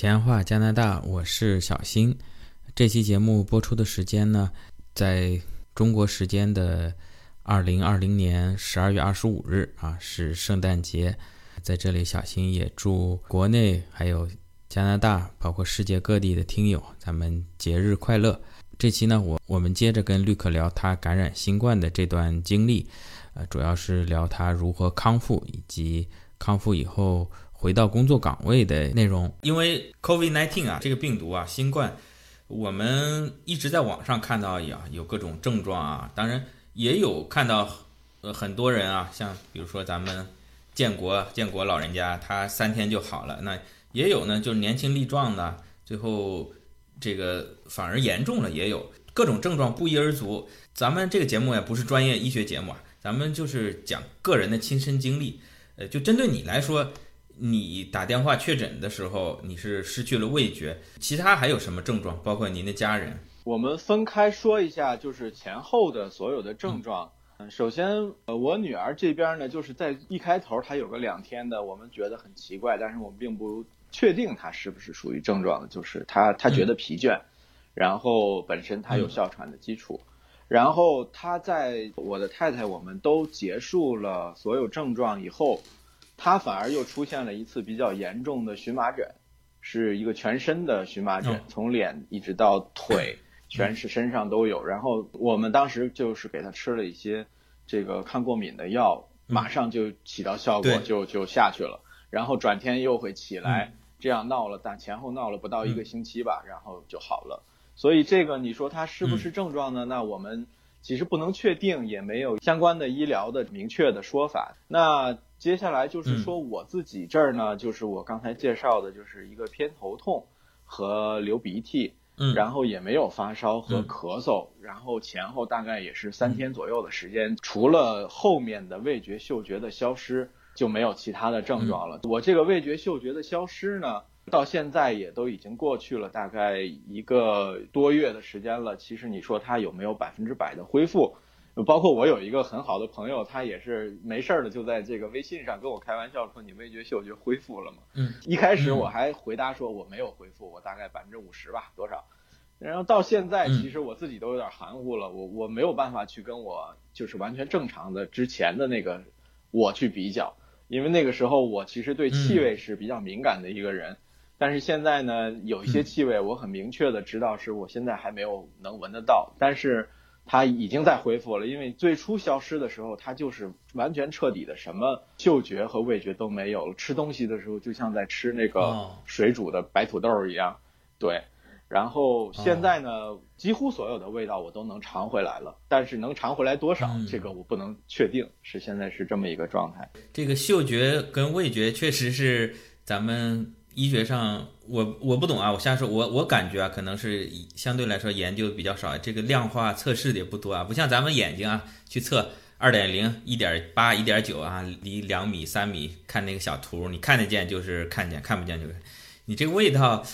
闲话加拿大，我是小新。这期节目播出的时间呢，在中国时间的二零二零年十二月二十五日啊，是圣诞节。在这里，小新也祝国内还有加拿大，包括世界各地的听友，咱们节日快乐。这期呢，我我们接着跟绿客聊他感染新冠的这段经历，呃，主要是聊他如何康复以及康复以后。回到工作岗位的内容，因为 COVID-19 啊，这个病毒啊，新冠，我们一直在网上看到呀，有各种症状啊，当然也有看到，呃，很多人啊，像比如说咱们建国建国老人家，他三天就好了，那也有呢，就是年轻力壮的，最后这个反而严重了，也有各种症状不一而足。咱们这个节目也不是专业医学节目啊，咱们就是讲个人的亲身经历，呃，就针对你来说。你打电话确诊的时候，你是失去了味觉，其他还有什么症状？包括您的家人？我们分开说一下，就是前后的所有的症状。嗯，首先，呃，我女儿这边呢，就是在一开头她有个两天的，我们觉得很奇怪，但是我们并不确定她是不是属于症状，就是她她觉得疲倦，然后本身她有哮喘的基础，然后她在我的太太我们都结束了所有症状以后。他反而又出现了一次比较严重的荨麻疹，是一个全身的荨麻疹，从脸一直到腿，全是身上都有。然后我们当时就是给他吃了一些这个抗过敏的药，马上就起到效果，就就下去了。然后转天又会起来，这样闹了，但前后闹了不到一个星期吧，然后就好了。所以这个你说他是不是症状呢？那我们其实不能确定，也没有相关的医疗的明确的说法。那。接下来就是说我自己这儿呢，就是我刚才介绍的，就是一个偏头痛和流鼻涕，嗯，然后也没有发烧和咳嗽，然后前后大概也是三天左右的时间，除了后面的味觉嗅觉的消失，就没有其他的症状了。我这个味觉嗅觉的消失呢，到现在也都已经过去了大概一个多月的时间了。其实你说它有没有百分之百的恢复？包括我有一个很好的朋友，他也是没事儿的，就在这个微信上跟我开玩笑说：“你味觉嗅觉恢复了吗？”嗯，一开始我还回答说我没有恢复，我大概百分之五十吧，多少？然后到现在，其实我自己都有点含糊了，我我没有办法去跟我就是完全正常的之前的那个我去比较，因为那个时候我其实对气味是比较敏感的一个人，但是现在呢，有一些气味我很明确的知道是我现在还没有能闻得到，但是。它已经在恢复了，因为最初消失的时候，它就是完全彻底的，什么嗅觉和味觉都没有了。吃东西的时候，就像在吃那个水煮的白土豆一样。对，然后现在呢，几乎所有的味道我都能尝回来了，但是能尝回来多少，这个我不能确定。是现在是这么一个状态。这个嗅觉跟味觉确实是咱们。医学上，我我不懂啊，我瞎说。我我感觉啊，可能是相对来说研究比较少，这个量化测试的也不多啊，不像咱们眼睛啊，去测二点零、一点八、一点九啊，离两米、三米看那个小图，你看得见就是看见，看不见就是。你这个味道，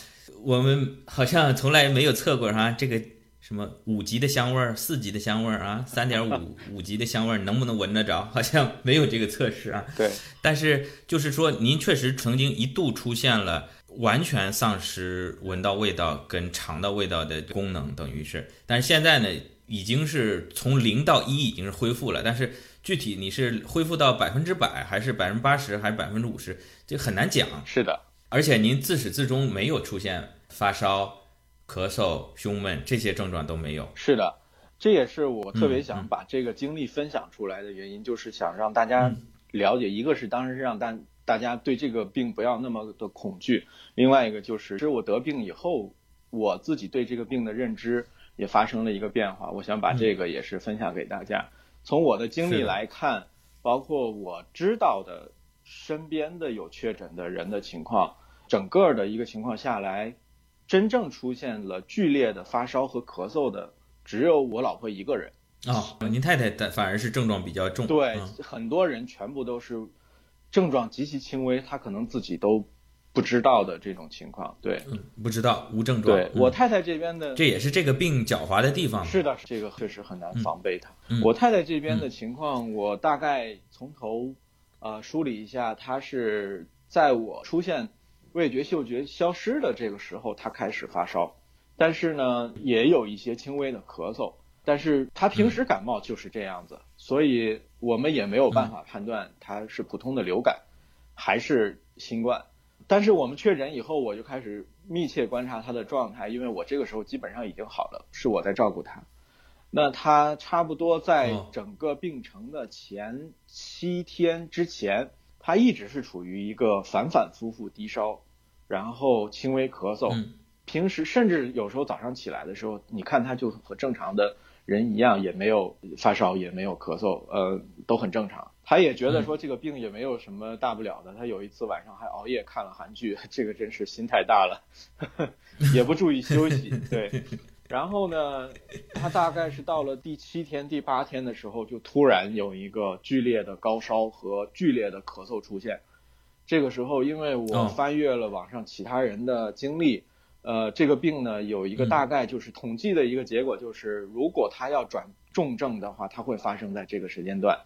我们好像从来没有测过哈，这个。什么五级的香味儿，四级的香味儿啊，三点五五级的香味儿，能不能闻得着？好像没有这个测试啊。对。但是就是说，您确实曾经一度出现了完全丧失闻到味道跟尝到味道的功能，等于是。但是现在呢，已经是从零到一已经是恢复了。但是具体你是恢复到百分之百，还是百分之八十，还是百分之五十，这很难讲。是的。而且您自始至终没有出现发烧。咳嗽、胸闷这些症状都没有。是的，这也是我特别想把这个经历分享出来的原因，就是想让大家了解，一个是当时是让大大家对这个病不要那么的恐惧，另外一个就是，其实我得病以后，我自己对这个病的认知也发生了一个变化，我想把这个也是分享给大家。从我的经历来看，包括我知道的身边的有确诊的人的情况，整个的一个情况下来。真正出现了剧烈的发烧和咳嗽的，只有我老婆一个人啊。您太太反而是症状比较重。对，很多人全部都是症状极其轻微，他可能自己都不知道的这种情况。对，不知道无症状。对我太太这边的，这也是这个病狡猾的地方。是的，这个确实很难防备它。我太太这边的情况，我大概从头呃梳理一下，她是在我出现。味觉嗅觉消失的这个时候，他开始发烧，但是呢，也有一些轻微的咳嗽，但是他平时感冒就是这样子，所以我们也没有办法判断他是普通的流感还是新冠。但是我们确诊以后，我就开始密切观察他的状态，因为我这个时候基本上已经好了，是我在照顾他。那他差不多在整个病程的前七天之前，他一直是处于一个反反复复低烧。然后轻微咳嗽，平时甚至有时候早上起来的时候，你看他就和正常的人一样，也没有发烧，也没有咳嗽，呃，都很正常。他也觉得说这个病也没有什么大不了的。他有一次晚上还熬夜看了韩剧，这个真是心太大了，也不注意休息。对，然后呢，他大概是到了第七天、第八天的时候，就突然有一个剧烈的高烧和剧烈的咳嗽出现。这个时候，因为我翻阅了网上其他人的经历，呃，这个病呢有一个大概就是统计的一个结果，就是如果他要转重症的话，它会发生在这个时间段，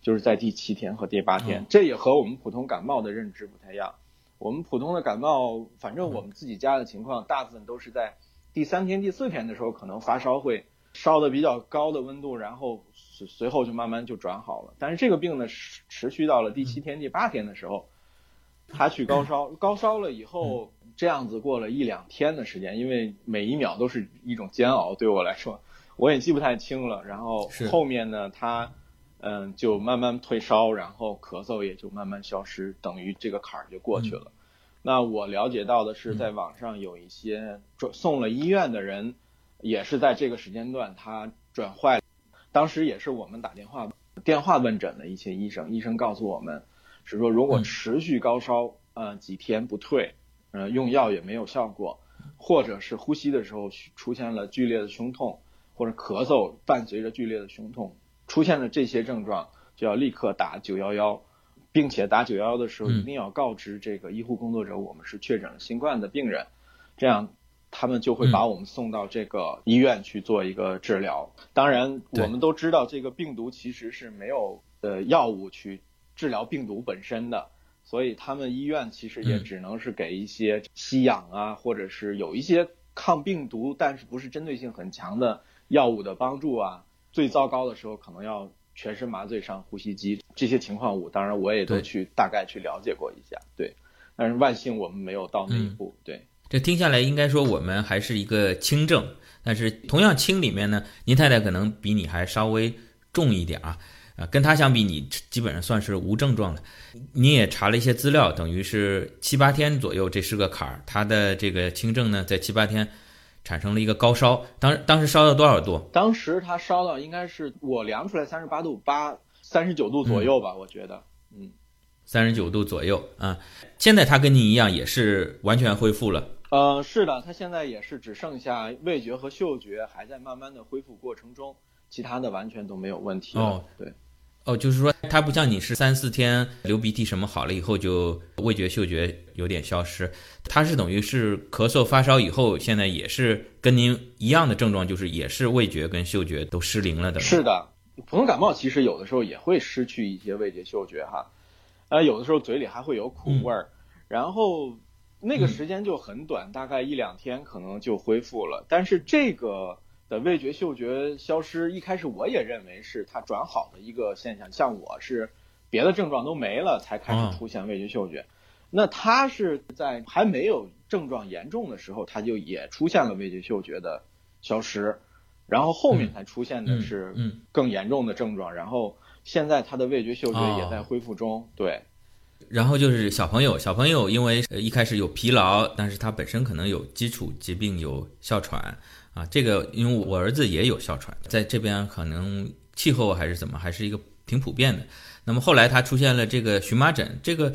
就是在第七天和第八天。这也和我们普通感冒的认知不太一样。我们普通的感冒，反正我们自己家的情况，大部分都是在第三天、第四天的时候，可能发烧会烧的比较高的温度，然后随随后就慢慢就转好了。但是这个病呢，持持续到了第七天、第八天的时候。他去高烧，高烧了以后，这样子过了一两天的时间，因为每一秒都是一种煎熬，对我来说，我也记不太清了。然后后面呢，他嗯就慢慢退烧，然后咳嗽也就慢慢消失，等于这个坎儿就过去了。那我了解到的是，在网上有一些转送了医院的人，也是在这个时间段他转坏，当时也是我们打电话电话问诊的一些医生，医生告诉我们。是说，如果持续高烧，呃，几天不退，呃，用药也没有效果，或者是呼吸的时候出现了剧烈的胸痛，或者咳嗽伴随着剧烈的胸痛，出现了这些症状，就要立刻打九幺幺，并且打九幺幺的时候一定要告知这个医护工作者，我们是确诊了新冠的病人，这样他们就会把我们送到这个医院去做一个治疗。当然，我们都知道这个病毒其实是没有呃药物去。治疗病毒本身的，所以他们医院其实也只能是给一些吸氧啊，或者是有一些抗病毒，但是不是针对性很强的药物的帮助啊。最糟糕的时候，可能要全身麻醉上呼吸机。这些情况，我当然我也都去大概去了解过一下，对。但是万幸我们没有到那一步，对。这听下来，应该说我们还是一个轻症，但是同样轻里面呢，您太太可能比你还稍微重一点啊。啊，跟他相比，你基本上算是无症状了。你也查了一些资料，等于是七八天左右，这是个坎儿。他的这个轻症呢，在七八天产生了一个高烧。当当时烧到多少度？当时他烧到应该是我量出来三十八度八，三十九度左右吧，我觉得，嗯，三十九度左右啊。现在他跟你一样，也是完全恢复了。呃，是的，他现在也是只剩下味觉和嗅觉还在慢慢的恢复过程中，其他的完全都没有问题哦。对。哦，就是说它不像你是三四天流鼻涕什么好了以后就味觉嗅觉有点消失，它是等于是咳嗽发烧以后，现在也是跟您一样的症状，就是也是味觉跟嗅觉都失灵了的。是的，普通感冒其实有的时候也会失去一些味觉嗅觉哈，呃，有的时候嘴里还会有苦味儿，然后那个时间就很短，大概一两天可能就恢复了，但是这个。的味觉嗅觉消失，一开始我也认为是它转好的一个现象，像我是别的症状都没了才开始出现味觉嗅觉，那他是在还没有症状严重的时候，他就也出现了味觉嗅觉的消失，然后后面才出现的是更严重的症状，然后现在他的味觉嗅觉也在恢复中，对。然后就是小朋友，小朋友因为一开始有疲劳，但是他本身可能有基础疾病，有哮喘。啊，这个因为我儿子也有哮喘，在这边可能气候还是怎么，还是一个挺普遍的。那么后来他出现了这个荨麻疹，这个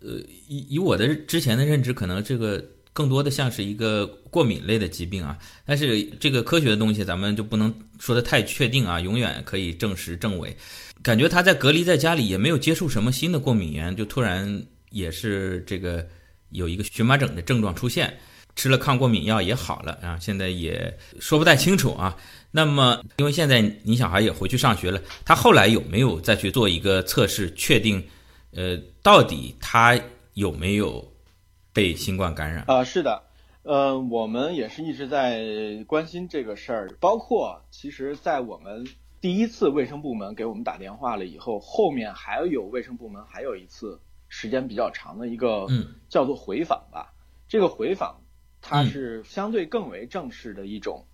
呃，以以我的之前的认知，可能这个更多的像是一个过敏类的疾病啊。但是这个科学的东西，咱们就不能说的太确定啊，永远可以证实证伪。感觉他在隔离在家里，也没有接触什么新的过敏源，就突然也是这个有一个荨麻疹的症状出现。吃了抗过敏药也好了啊，现在也说不太清楚啊。那么，因为现在你小孩也回去上学了，他后来有没有再去做一个测试，确定，呃，到底他有没有被新冠感染。啊，是的，呃，我们也是一直在关心这个事儿，包括其实，在我们第一次卫生部门给我们打电话了以后，后面还有卫生部门还有一次时间比较长的一个嗯。叫做回访吧。这个回访它是相对更为正式的一种，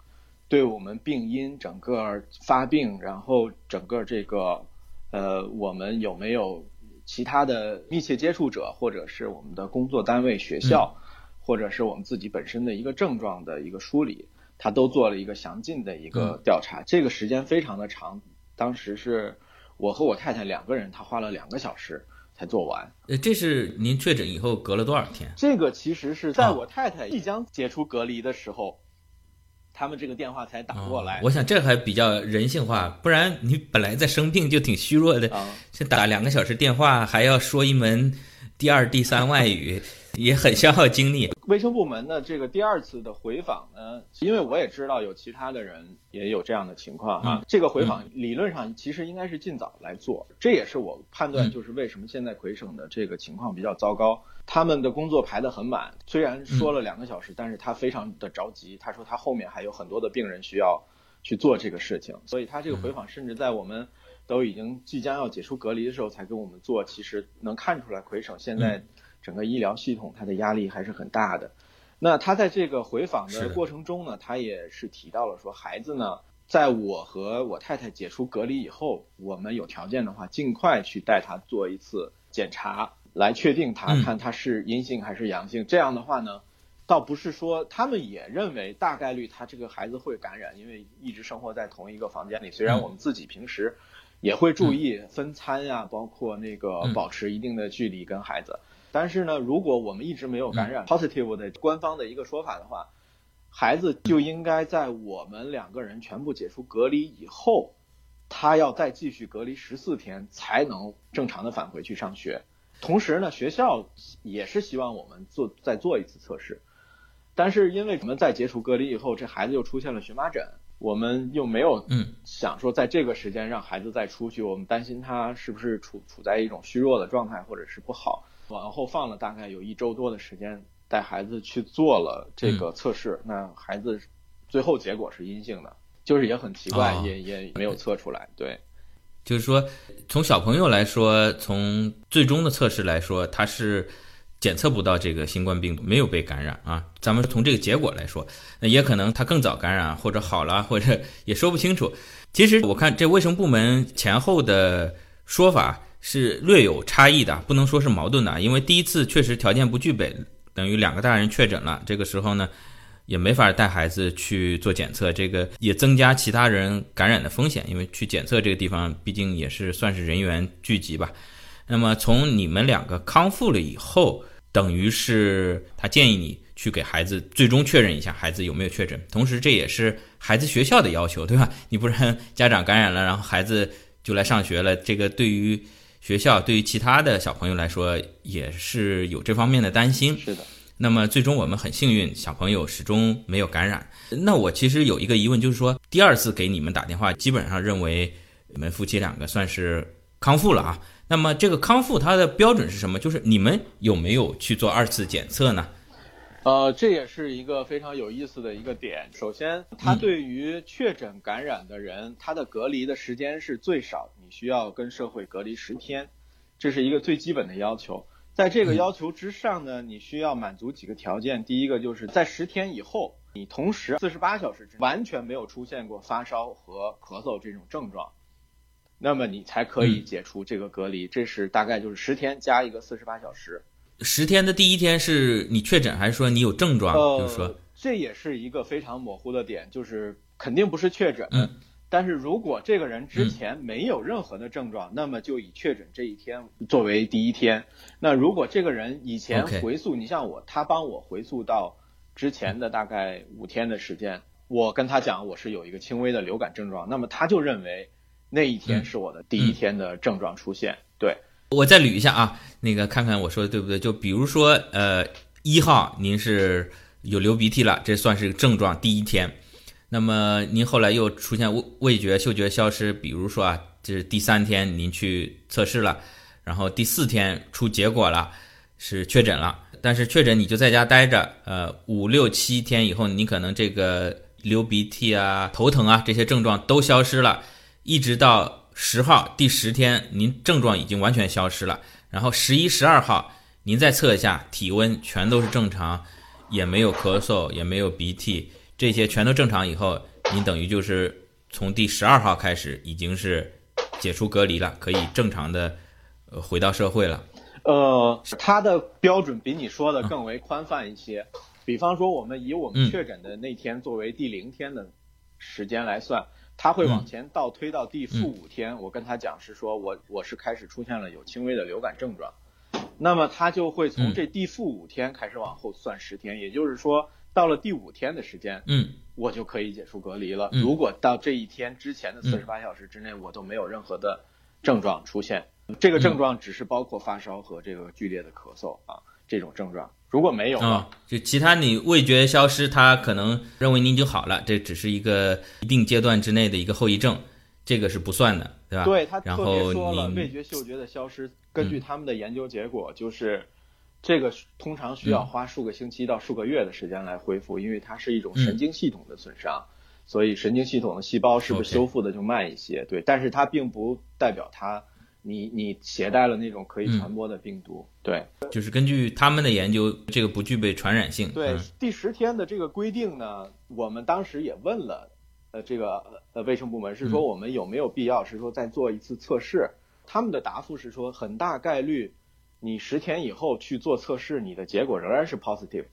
对我们病因整个发病，然后整个这个呃，我们有没有其他的密切接触者，或者是我们的工作单位、学校，或者是我们自己本身的一个症状的一个梳理，他都做了一个详尽的一个调查。这个时间非常的长，当时是我和我太太两个人，他花了两个小时才做完。呃，这是您确诊以后隔了多少天？这个其实是在我太太即将解除隔离的时候，他们这个电话才打过来。哦我想这还比较人性化，不然你本来在生病就挺虚弱的，啊，先打两个小时电话，还要说一门第二、第三外语，也很消耗精力。卫生部门的这个第二次的回访呢，因为我也知道有其他的人也有这样的情况啊。这个回访理论上其实应该是尽早来做，这也是我判断就是为什么现在魁省的这个情况比较糟糕。他们的工作排得很满，虽然说了两个小时，但是他非常的着急。他说他后面还有很多的病人需要去做这个事情，所以他这个回访甚至在我们都已经即将要解除隔离的时候才跟我们做。其实能看出来，魁省现在整个医疗系统它的压力还是很大的。那他在这个回访的过程中呢，他也是提到了说，孩子呢，在我和我太太解除隔离以后，我们有条件的话，尽快去带他做一次检查，来确定他嗯看他是阴性还是阳性。这样的话呢，倒不是说他们也认为大概率他这个孩子会感染，因为一直生活在同一个房间里。虽然嗯我们自己平时也会注意分餐呀、包括那个嗯保持一定的距离跟孩子。但是呢，如果我们一直没有感染 positive 的官方的一个说法的话，孩子就应该在我们两个人全部解除隔离以后，他要再继续隔离十四天才能正常的返回去上学。同时呢，学校也是希望我们做再做一次测试，但是因为我们在解除隔离以后，这孩子又出现了荨麻疹，我们又没有嗯。想说在这个时间让孩子再出去，我们担心他是不是处处在一种虚弱的状态，或者是不好，往后放了大概有一周多的时间，带孩子去做了这个测试，那孩子最后结果是阴性的，就是也很奇怪，哦也也没有测出来，对。就是说，从小朋友来说，从最终的测试来说，他是检测不到这个新冠病毒，没有被感染啊。咱们从这个结果来说，那也可能他更早感染，或者好了，或者 也说不清楚。其实我看这卫生部门前后的说法是略有差异的，不能说是矛盾的，因为第一次确实条件不具备，等于两个大人确诊了，这个时候呢。也没法带孩子去做检测，这个也增加其他人感染的风险，因为去检测这个地方毕竟也是算是人员聚集吧。那么从你们两个康复了以后，等于是他建议你去给孩子最终确认一下孩子有没有确诊，同时这也是孩子学校的要求，对吧？你不然家长感染了，然后孩子就来上学了，这个对于学校对于其他的小朋友来说也是有这方面的担心。是的。那么最终我们很幸运，小朋友始终没有感染。那我其实有一个疑问，就是说第二次给你们打电话，基本上认为你们夫妻两个算是康复了啊。那么这个康复它的标准是什么？就是你们有没有去做二次检测呢？呃，这也是一个非常有意思的一个点。首先，它对于确诊感染的人，他的隔离的时间是最少，你需要跟社会隔离十天，这是一个最基本的要求。在这个要求之上呢，你需要满足几个条件。第一个就是在十天以后，你同时四十八小时之完全没有出现过发烧和咳嗽这种症状，那么你才可以解除这个隔离。这是大概就是十天加一个四十八小时。十天的第一天是你确诊，还是说你有症状？呃，就是说，这也是一个非常模糊的点，就是肯定不是确诊。嗯。但是如果这个人之前没有任何的症状，那么就以确诊这一天作为第一天。那如果这个人以前回溯，你像我，他帮我回溯到之前的大概五天的时间，我跟他讲我是有一个轻微的流感症状，那么他就认为那一天是我的第一天的症状出现。对，我再捋一下啊，那个看看我说的对不对？就比如说，呃，一号您是有流鼻涕了，这算是症状第一天。那么您后来又出现味味觉、嗅觉消失，比如说啊，这是第三天您去测试了，然后第四天出结果了，是确诊了。但是确诊你就在家待着，呃，五六七天以后，你可能这个流鼻涕啊、头疼啊这些症状都消失了，一直到十号第十天，您症状已经完全消失了。然后十一、十二号，您再测一下体温，全都是正常，也没有咳嗽，也没有鼻涕，这些全都正常以后，您等于就是从第十二号开始已经是解除隔离了，可以正常的呃回到社会了。呃，它的标准比你说的更为宽泛一些。比方说，我们以我们确诊的那天作为第零天的时间来算，他会往前倒推到第负五天。我跟他讲是说，我我是开始出现了有轻微的流感症状，那么他就会从这第负五天开始往后算十天，也就是说，到了第五天的时间，嗯，我就可以解除隔离了。如果到这一天之前的四十八小时之内，我都没有任何的症状出现。这个症状只是包括发烧和这个剧烈的咳嗽啊，这种症状如果没有啊，就其他你味觉消失，他可能认为你已经好了，这只是一个一定阶段之内的一个后遗症，这个是不算的，对吧？对他特别说了，味觉嗅觉的消失，根据他们的研究结果，就是这个通常需要花数个星期到数个月的时间来恢复，因为它是一种神经系统的损伤，所以神经系统的细胞是不是修复的就慢一些？对，但是它并不代表它。你你携带了那种可以传播的病毒，对，就是根据他们的研究，这个不具备传染性。对，第十天的这个规定呢，我们当时也问了，呃，这个呃卫生部门是说我们有没有必要是说再做一次测试？他们的答复是说，很大概率你十天以后去做测试，你的结果仍然是 positive。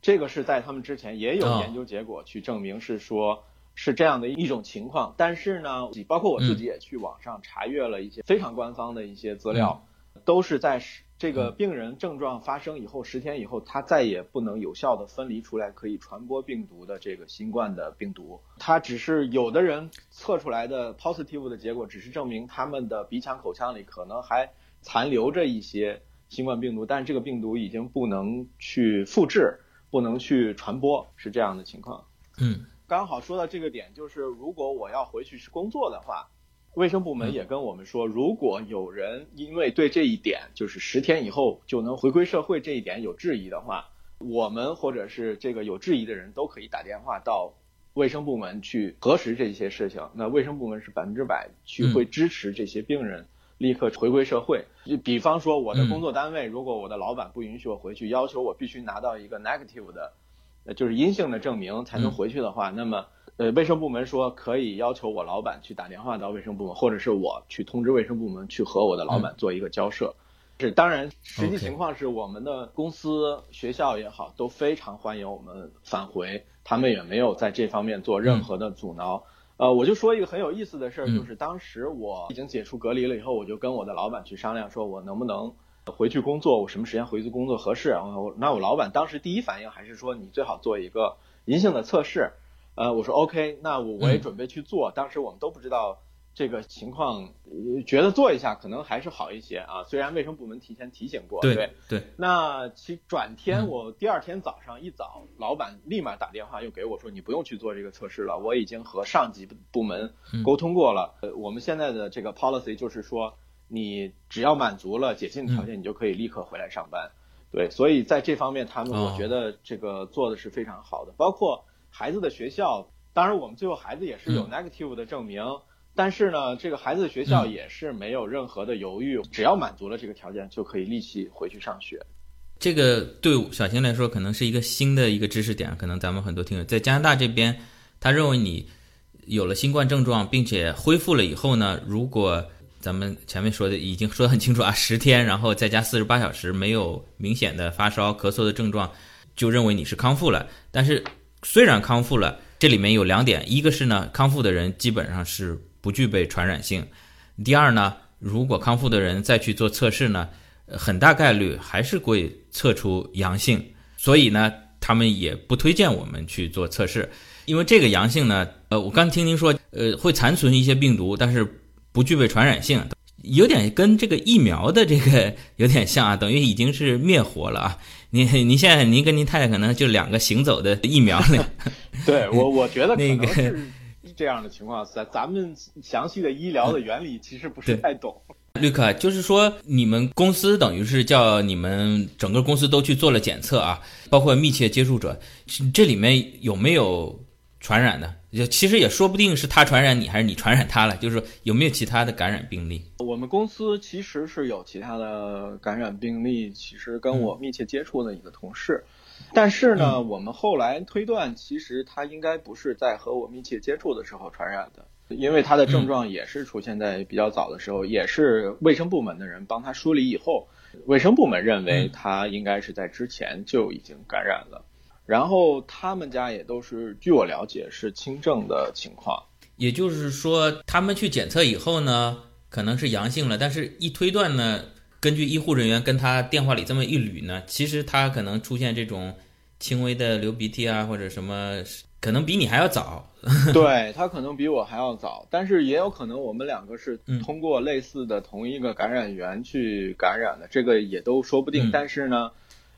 这个是在他们之前也有研究结果去证明是说。是这样的一种情况，但是呢，包括我自己也去网上查阅了一些非常官方的一些资料，都是在这个病人症状发生以后十天以后，他再也不能有效的分离出来可以传播病毒的这个新冠的病毒。他只是有的人测出来的 positive 的结果，只是证明他们的鼻腔口腔里可能还残留着一些新冠病毒，但是这个病毒已经不能去复制，不能去传播，是这样的情况。嗯。刚好说到这个点，就是如果我要回去工作的话，卫生部门也跟我们说，如果有人因为对这一点，就是十天以后就能回归社会这一点有质疑的话，我们或者是这个有质疑的人都可以打电话到卫生部门去核实这些事情。那卫生部门是百分之百去会支持这些病人立刻回归社会。就比方说我的工作单位，如果我的老板不允许我回去，要求我必须拿到一个 negative 的。就是阴性的证明才能回去的话，那么呃，卫生部门说可以要求我老板去打电话到卫生部门，或者是我去通知卫生部门去和我的老板做一个交涉。是当然，实际情况是我们的公司、学校也好都非常欢迎我们返回，他们也没有在这方面做任何的阻挠。呃，我就说一个很有意思的事儿，就是当时我已经解除隔离了以后，我就跟我的老板去商量，说我能不能。回去工作，我什么时间回去工作合适？我那我老板当时第一反应还是说你最好做一个阴性的测试。呃，我说 OK，那我我也准备去做。当时我们都不知道这个情况，觉得做一下可能还是好一些啊。虽然卫生部门提前提醒过，对对。那其转天我第二天早上一早，老板立马打电话又给我说你不用去做这个测试了，我已经和上级部门沟通过了。呃，我们现在的这个 policy 就是说。你只要满足了解禁条件，你就可以立刻回来上班。对，所以在这方面，他们我觉得这个做的是非常好的。包括孩子的学校，当然我们最后孩子也是有 negative 的证明，但是呢，这个孩子的学校也是没有任何的犹豫，只要满足了这个条件，就可以立即回去上学。这个对小新来说可能是一个新的一个知识点，可能咱们很多听友在加拿大这边，他认为你有了新冠症状并且恢复了以后呢，如果咱们前面说的已经说得很清楚啊，十天，然后再加四十八小时没有明显的发烧、咳嗽的症状，就认为你是康复了。但是虽然康复了，这里面有两点，一个是呢，康复的人基本上是不具备传染性；第二呢，如果康复的人再去做测试呢，很大概率还是会测出阳性。所以呢，他们也不推荐我们去做测试，因为这个阳性呢，呃，我刚听您说，呃，会残存一些病毒，但是。不具备传染性，有点跟这个疫苗的这个 有点像啊，等于已经是灭活了啊。您您现在您跟您太太可能就两个行走的疫苗了。对我 我觉得可能是这样的情况，咱咱们详细的医疗的原理其实不是太懂。绿克，就是说你们公司等于是叫你们整个公司都去做了检测啊，包括密切接触者，这里面有没有传染的？也其实也说不定是他传染你，还是你传染他了。就是有没有其他的感染病例？我们公司其实是有其他的感染病例，其实跟我密切接触的一个同事，但是呢，我们后来推断，其实他应该不是在和我密切接触的时候传染的，因为他的症状也是出现在比较早的时候，也是卫生部门的人帮他梳理以后，卫生部门认为他应该是在之前就已经感染了。然后他们家也都是，据我了解是轻症的情况，也就是说，他们去检测以后呢，可能是阳性了，但是一推断呢，根据医护人员跟他电话里这么一捋呢，其实他可能出现这种轻微的流鼻涕啊，或者什么，可能比你还要早。对他可能比我还要早，但是也有可能我们两个是通过类似的同一个感染源去感染的，这个也都说不定。但是呢。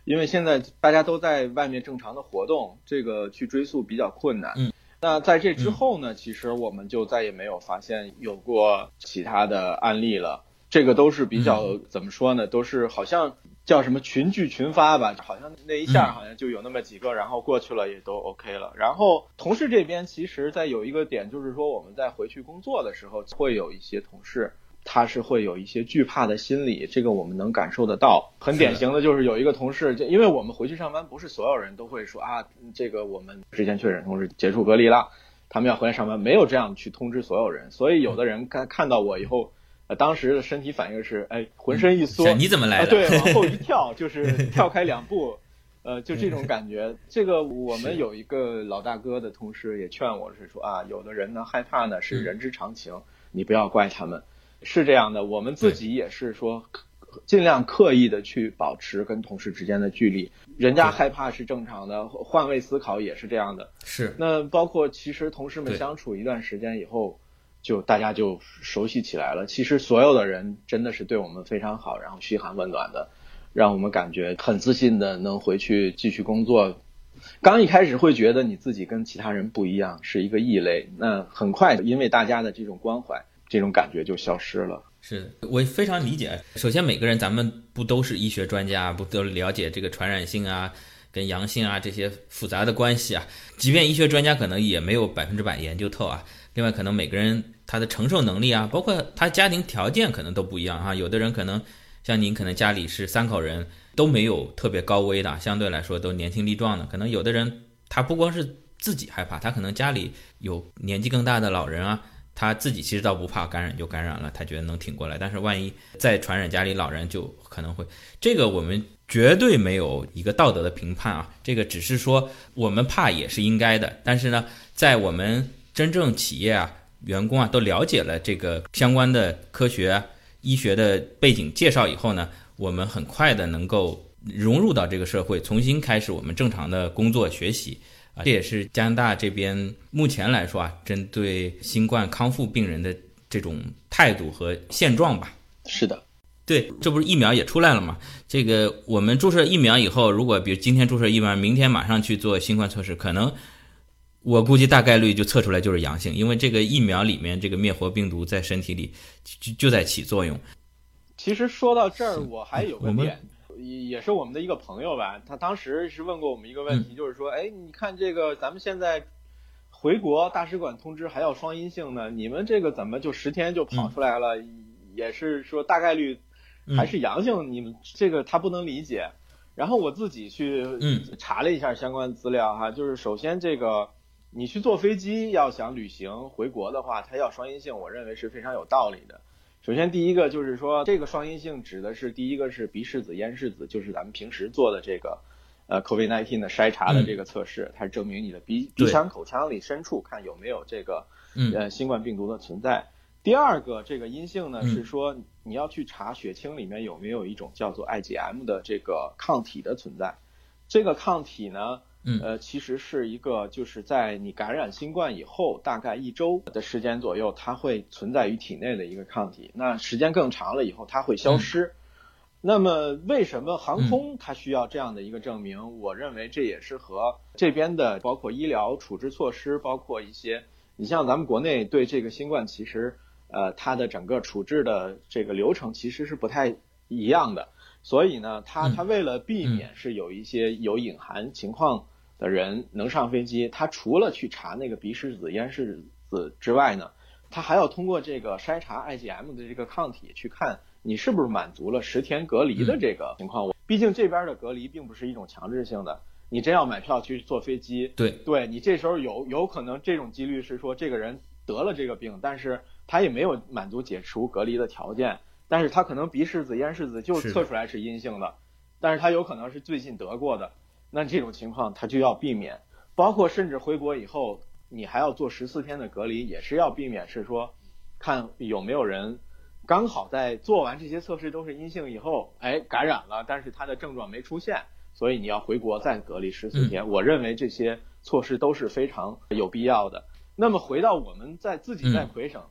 因为现在大家都在外面正常的活动，这个去追溯比较困难。嗯，那在这之后呢，其实我们就再也没有发现有过其他的案例了。这个都是比较怎么说呢？都是好像叫什么群聚群发吧，好像那一下好像就有那么几个，然后过去了也都 OK 了。然后同事这边其实在有一个点，就是说我们在回去工作的时候，会有一些同事。他是会有一些惧怕的心理，这个我们能感受得到。很典型的就是有一个同事，就因为我们回去上班，不是所有人都会说啊，这个我们之前确诊同事结束隔离了，他们要回来上班，没有这样去通知所有人。所以有的人看看到我以后，呃，当时的身体反应是，哎，浑身一缩，你怎么来的？对，往后一跳，就是跳开两步，呃，就这种感觉。这个我们有一个老大哥的同事也劝我是说啊，有的人呢害怕呢是人之常情，你不要怪他们。是这样的，我们自己也是说，尽量刻意的去保持跟同事之间的距离。人家害怕是正常的，换位思考也是这样的。是。那包括其实同事们相处一段时间以后，就大家就熟悉起来了。其实所有的人真的是对我们非常好，然后嘘寒问暖的，让我们感觉很自信的能回去继续工作。刚一开始会觉得你自己跟其他人不一样，是一个异类。那很快因为大家的这种关怀。这种感觉就消失了。是我非常理解。首先，每个人咱们不都是医学专家，不都了解这个传染性啊、跟阳性啊这些复杂的关系啊？即便医学专家可能也没有百分之百研究透啊。另外，可能每个人他的承受能力啊，包括他家庭条件可能都不一样哈。有的人可能像您，可能家里是三口人，都没有特别高危的，相对来说都年轻力壮的。可能有的人他不光是自己害怕，他可能家里有年纪更大的老人啊。他自己其实倒不怕感染就感染了，他觉得能挺过来。但是万一再传染家里老人，就可能会这个我们绝对没有一个道德的评判啊，这个只是说我们怕也是应该的。但是呢，在我们真正企业啊、员工啊都了解了这个相关的科学医学的背景介绍以后呢，我们很快的能够融入到这个社会，重新开始我们正常的工作学习。这也是加拿大这边目前来说啊，针对新冠康复病人的这种态度和现状吧。是的，对，这不是疫苗也出来了嘛？这个我们注射疫苗以后，如果比如今天注射疫苗，明天马上去做新冠测试，可能我估计大概率就测出来就是阳性，因为这个疫苗里面这个灭活病毒在身体里就就在起作用。其实说到这儿，我还有个点。也也是我们的一个朋友吧，他当时是问过我们一个问题，就是说，哎，你看这个咱们现在回国大使馆通知还要双阴性呢，你们这个怎么就十天就跑出来了？也是说大概率还是阳性，你们这个他不能理解。然后我自己去查了一下相关资料哈，就是首先这个你去坐飞机要想旅行回国的话，他要双阴性，我认为是非常有道理的。首先，第一个就是说，这个双阴性指的是第一个是鼻拭子、咽拭子，就是咱们平时做的这个呃 COVID-19 的筛查的这个测试，它是证明你的鼻鼻腔、口腔里深处看有没有这个呃新冠病毒的存在。第二个，这个阴性呢是说你要去查血清里面有没有一种叫做 IgM 的这个抗体的存在。这个抗体呢。呃，其实是一个，就是在你感染新冠以后，大概一周的时间左右，它会存在于体内的一个抗体。那时间更长了以后，它会消失。那么，为什么航空它需要这样的一个证明？我认为这也是和这边的包括医疗处置措施，包括一些，你像咱们国内对这个新冠其实呃，它的整个处置的这个流程其实是不太一样的。所以呢，它它为了避免是有一些有隐含情况的人能上飞机，他除了去查那个鼻拭子、咽拭子之外呢，他还要通过这个筛查 IgM 的这个抗体去看你是不是满足了十天隔离的这个情况。毕竟这边的隔离并不是一种强制性的，你真要买票去坐飞机，对，对你这时候有有可能这种几率是说这个人得了这个病，但是他也没有满足解除隔离的条件。但是他可能鼻拭子、咽拭子就测出来是阴性的，但是他有可能是最近得过的，那这种情况他就要避免。包括甚至回国以后，你还要做十四天的隔离，也是要避免是说，看有没有人刚好在做完这些测试都是阴性以后，哎感染了，但是他的症状没出现，所以你要回国再隔离十四天。我认为这些措施都是非常有必要的。那么回到我们在自己在魁省。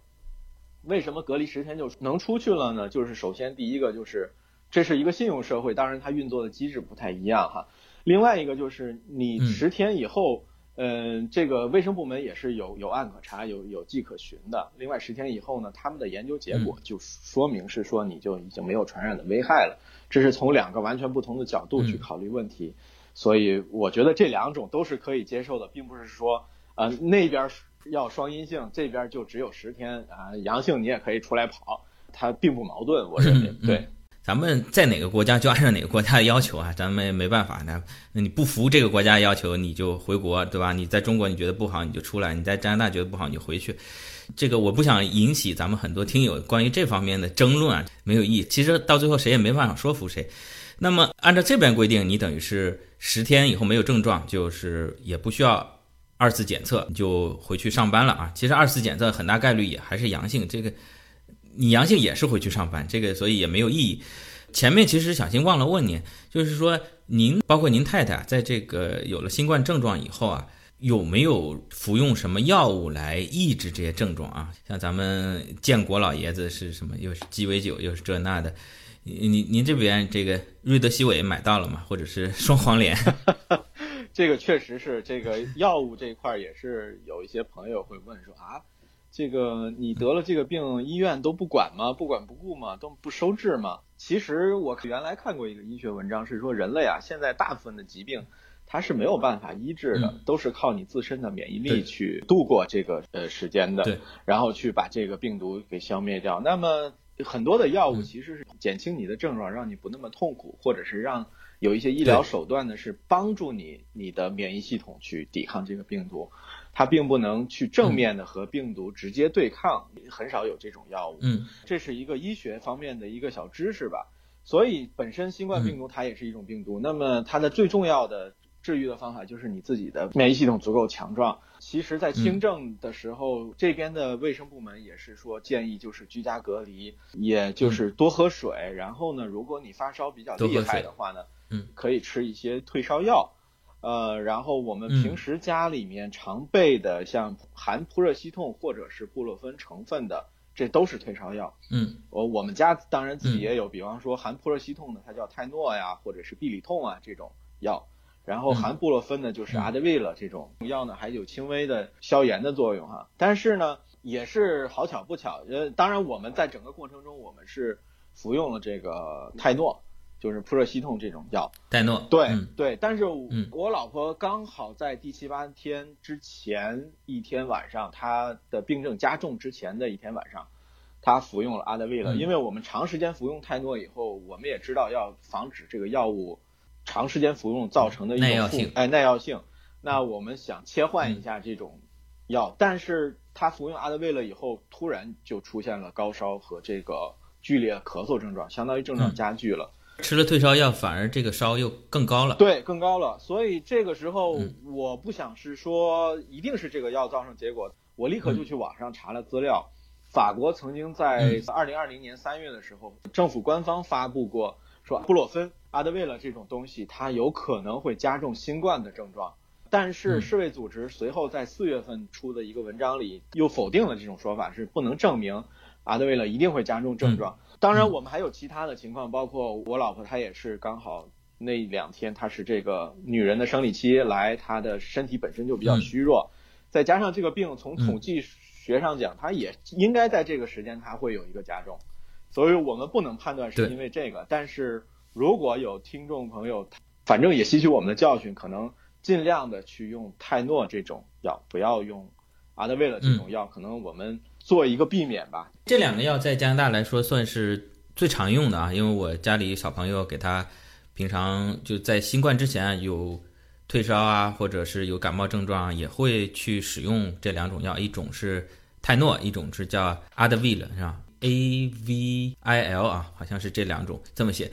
为什么隔离十天就能出去了呢？就是首先第一个就是这是一个信用社会，当然它运作的机制不太一样哈。另外一个就是你十天以后，嗯，这个卫生部门也是有有案可查、有有迹可循的。另外十天以后呢，他们的研究结果就说明是说你就已经没有传染的危害了。这是从两个完全不同的角度去考虑问题，所以我觉得这两种都是可以接受的，并不是说呃那边。要双阴性，这边就只有十天啊，阳性你也可以出来跑，它并不矛盾，我认为。对，咱们在哪个国家就按照哪个国家的要求啊，咱们也没办法。那那你不服这个国家要求，你就回国，对吧？你在中国你觉得不好，你就出来；你在加拿大觉得不好，你就回去。这个我不想引起咱们很多听友关于这方面的争论啊，没有意义。其实到最后谁也没办法说服谁。那么按照这边规定，你等于是十天以后没有症状，就是也不需要。二次检测你就回去上班了啊！其实二次检测很大概率也还是阳性，这个你阳性也是回去上班，这个所以也没有意义。前面其实小新忘了问您，就是说您包括您太太在这个有了新冠症状以后啊，有没有服用什么药物来抑制这些症状啊？像咱们建国老爷子是什么？又是鸡尾酒，又是这那的。您您这边这个瑞德西韦买到了吗？或者是双黄连？这个确实是这个药物这一块也是有一些朋友会问说啊，这个你得了这个病，医院都不管吗？不管不顾吗？都不收治吗？其实我原来看过一个医学文章，是说人类啊，现在大部分的疾病它是没有办法医治的，都是靠你自身的免疫力去度过这个呃时间的，然后去把这个病毒给消灭掉。那么很多的药物其实是减轻你的症状，让你不那么痛苦，或者是让。有一些医疗手段呢，是帮助你你的免疫系统去抵抗这个病毒，它并不能去正面的和病毒直接对抗，很少有这种药物。嗯，这是一个医学方面的一个小知识吧。所以本身新冠病毒它也是一种病毒，那么它的最重要的治愈的方法就是你自己的免疫系统足够强壮。其实，在轻症的时候，这边的卫生部门也是说建议就是居家隔离，也就是多喝水。然后呢，如果你发烧比较厉害的话呢。嗯，可以吃一些退烧药，呃，然后我们平时家里面常备的，像含扑热息痛或者是布洛芬成分的，这都是退烧药。嗯，我我们家当然自己也有，比方说含扑热息痛的，它叫泰诺呀，或者是必理痛啊这种药，然后含布洛芬的，就是阿德维勒这种药呢，还有轻微的消炎的作用哈。但是呢，也是好巧不巧，呃，当然我们在整个过程中，我们是服用了这个泰诺。就是扑热息痛这种药，泰诺，对对，但是我老婆刚好在第七八天之前一天晚上，她的病症加重之前的一天晚上，她服用了阿德维了。因为我们长时间服用泰诺以后，我们也知道要防止这个药物长时间服用造成的一种耐药性，哎，耐药性。那我们想切换一下这种药，但是她服用阿德维了以后，突然就出现了高烧和这个剧烈咳嗽症状，相当于症状加剧了。吃了退烧药，反而这个烧又更高了。对，更高了。所以这个时候，我不想是说一定是这个药造成结果。我立刻就去网上查了资料。法国曾经在二零二零年三月的时候，政府官方发布过说布洛芬、阿德维勒这种东西，它有可能会加重新冠的症状。但是世卫组织随后在四月份出的一个文章里又否定了这种说法，是不能证明阿德维勒一定会加重症状。当然，我们还有其他的情况，包括我老婆她也是刚好那两天她是这个女人的生理期来，她的身体本身就比较虚弱，再加上这个病从统计学上讲，它也应该在这个时间它会有一个加重，所以我们不能判断是因为这个。但是如果有听众朋友，反正也吸取我们的教训，可能尽量的去用泰诺这种药，不要用阿德维勒这种药，可能我们做一个避免吧。这两个药在加拿大来说算是最常用的啊，因为我家里小朋友给他平常就在新冠之前有退烧啊，或者是有感冒症状，也会去使用这两种药，一种是泰诺，一种是叫阿德维勒，是吧？A V I L 啊，好像是这两种这么写。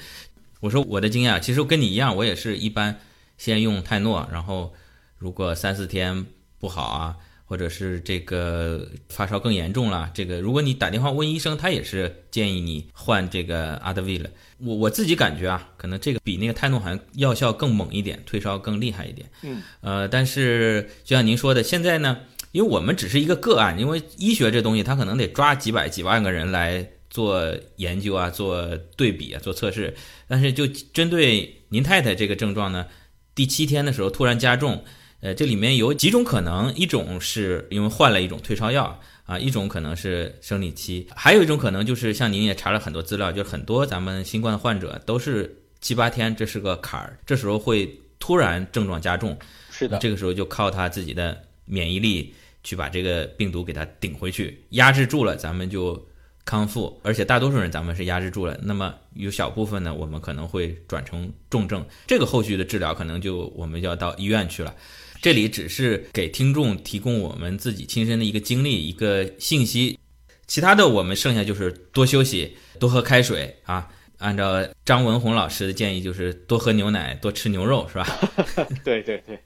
我说我的经验啊，其实跟你一样，我也是一般先用泰诺，然后如果三四天不好啊，或者是这个发烧更严重了，这个如果你打电话问医生，他也是建议你换这个阿德维了。我我自己感觉啊，可能这个比那个泰诺好像药效更猛一点，退烧更厉害一点。嗯，呃，但是就像您说的，现在呢，因为我们只是一个个案，因为医学这东西，它可能得抓几百几万个人来。做研究啊，做对比啊，做测试。但是就针对您太太这个症状呢，第七天的时候突然加重，呃，这里面有几种可能，一种是因为换了一种退烧药啊，一种可能是生理期，还有一种可能就是像您也查了很多资料，就是很多咱们新冠患者都是七八天，这是个坎儿，这时候会突然症状加重，是的，这个时候就靠他自己的免疫力去把这个病毒给它顶回去，压制住了，咱们就。康复，而且大多数人咱们是压制住了，那么有小部分呢，我们可能会转成重症，这个后续的治疗可能就我们要到医院去了。这里只是给听众提供我们自己亲身的一个经历、一个信息，其他的我们剩下就是多休息、多喝开水啊。按照张文宏老师的建议，就是多喝牛奶、多吃牛肉，是吧？对 对对。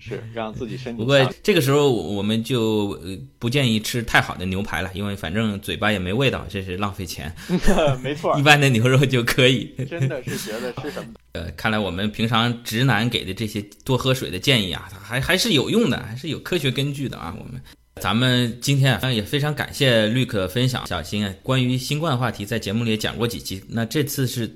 是让自己身体。不过这个时候我们就不建议吃太好的牛排了，因为反正嘴巴也没味道，这是浪费钱。没错，一般的牛肉就可以。真的是觉得吃什么？呃，看来我们平常直男给的这些多喝水的建议啊，还还是有用的，还是有科学根据的啊。我们咱们今天啊也非常感谢绿可分享小新啊关于新冠话题，在节目里也讲过几期，那这次是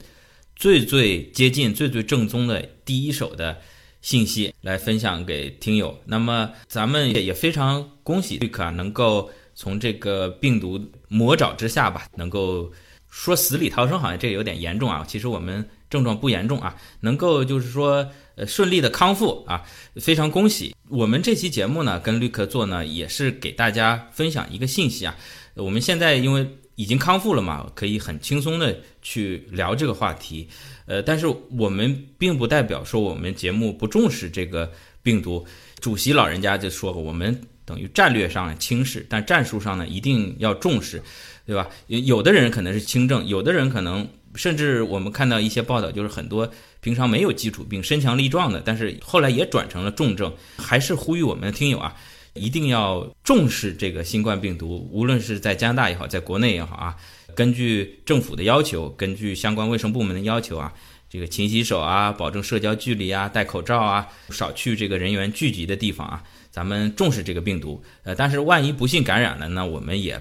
最最接近、最最正宗的第一手的。信息来分享给听友，那么咱们也也非常恭喜绿可啊，能够从这个病毒魔爪之下吧，能够说死里逃生，好像这个有点严重啊。其实我们症状不严重啊，能够就是说呃顺利的康复啊，非常恭喜。我们这期节目呢，跟绿可做呢，也是给大家分享一个信息啊。我们现在因为已经康复了嘛，可以很轻松的去聊这个话题。呃，但是我们并不代表说我们节目不重视这个病毒。主席老人家就说过，我们等于战略上轻视，但战术上呢一定要重视，对吧？有有的人可能是轻症，有的人可能甚至我们看到一些报道，就是很多平常没有基础病、身强力壮的，但是后来也转成了重症。还是呼吁我们的听友啊，一定要重视这个新冠病毒，无论是在加拿大也好，在国内也好啊。根据政府的要求，根据相关卫生部门的要求啊，这个勤洗手啊，保证社交距离啊，戴口罩啊，少去这个人员聚集的地方啊。咱们重视这个病毒，呃，但是万一不幸感染了，呢我们也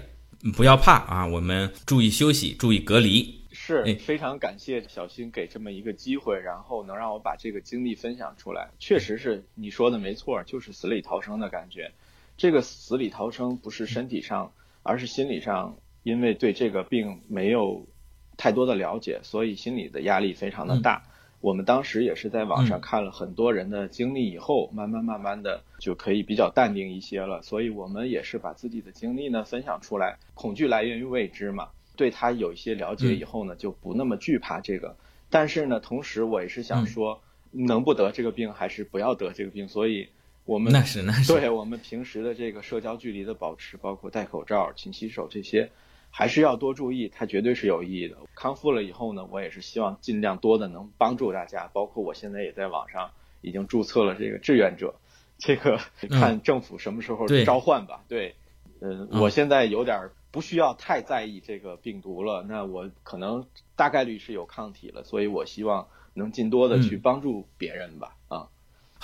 不要怕啊，我们注意休息，注意隔离。是非常感谢小新给这么一个机会，然后能让我把这个经历分享出来。确实是你说的没错，就是死里逃生的感觉。这个死里逃生不是身体上，而是心理上。因为对这个病没有太多的了解，所以心理的压力非常的大。我们当时也是在网上看了很多人的经历以后，慢慢慢慢的就可以比较淡定一些了。所以我们也是把自己的经历呢分享出来。恐惧来源于未知嘛，对他有一些了解以后呢，就不那么惧怕这个。但是呢，同时我也是想说，能不得这个病还是不要得这个病。所以。我们那是那是对我们平时的这个社交距离的保持，包括戴口罩、勤洗手这些，还是要多注意，它绝对是有意义的。康复了以后呢，我也是希望尽量多的能帮助大家，包括我现在也在网上已经注册了这个志愿者，这个看政府什么时候召唤吧。对，嗯，我现在有点不需要太在意这个病毒了，那我可能大概率是有抗体了，所以我希望能尽多的去帮助别人吧。啊。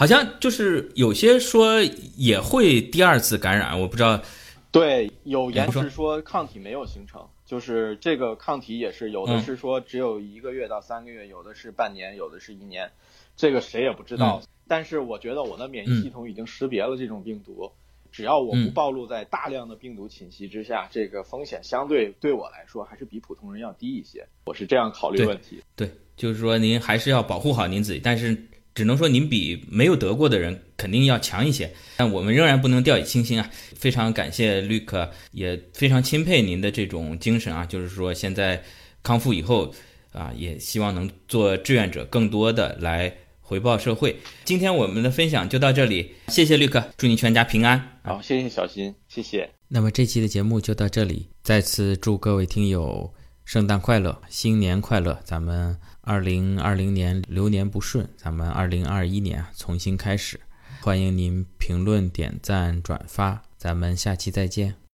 好像就是有些说也会第二次感染，我不知道。对，有延迟说抗体没有形成，就是这个抗体也是有的是说只有一个月到三个月，有的是半年，有的是一年，这个谁也不知道。但是我觉得我的免疫系统已经识别了这种病毒，只要我不暴露在大量的病毒侵袭之下，这个风险相对对我来说还是比普通人要低一些。我是这样考虑问题。对，就是说您还是要保护好您自己，但是只能说您比没有得过的人肯定要强一些。但我们仍然不能掉以轻心啊！非常感谢绿克，也非常钦佩您的这种精神啊！就是说现在康复以后啊，也希望能做志愿者，更多的来。回报社会。今天我们的分享就到这里，谢谢绿克，祝你全家平安。好，谢谢小新，谢谢。那么这期的节目就到这里，再次祝各位听友圣诞快乐，新年快乐。咱们二零二零年流年不顺，咱们二零二一年重新开始。欢迎您评论、点赞、转发，咱们下期再见。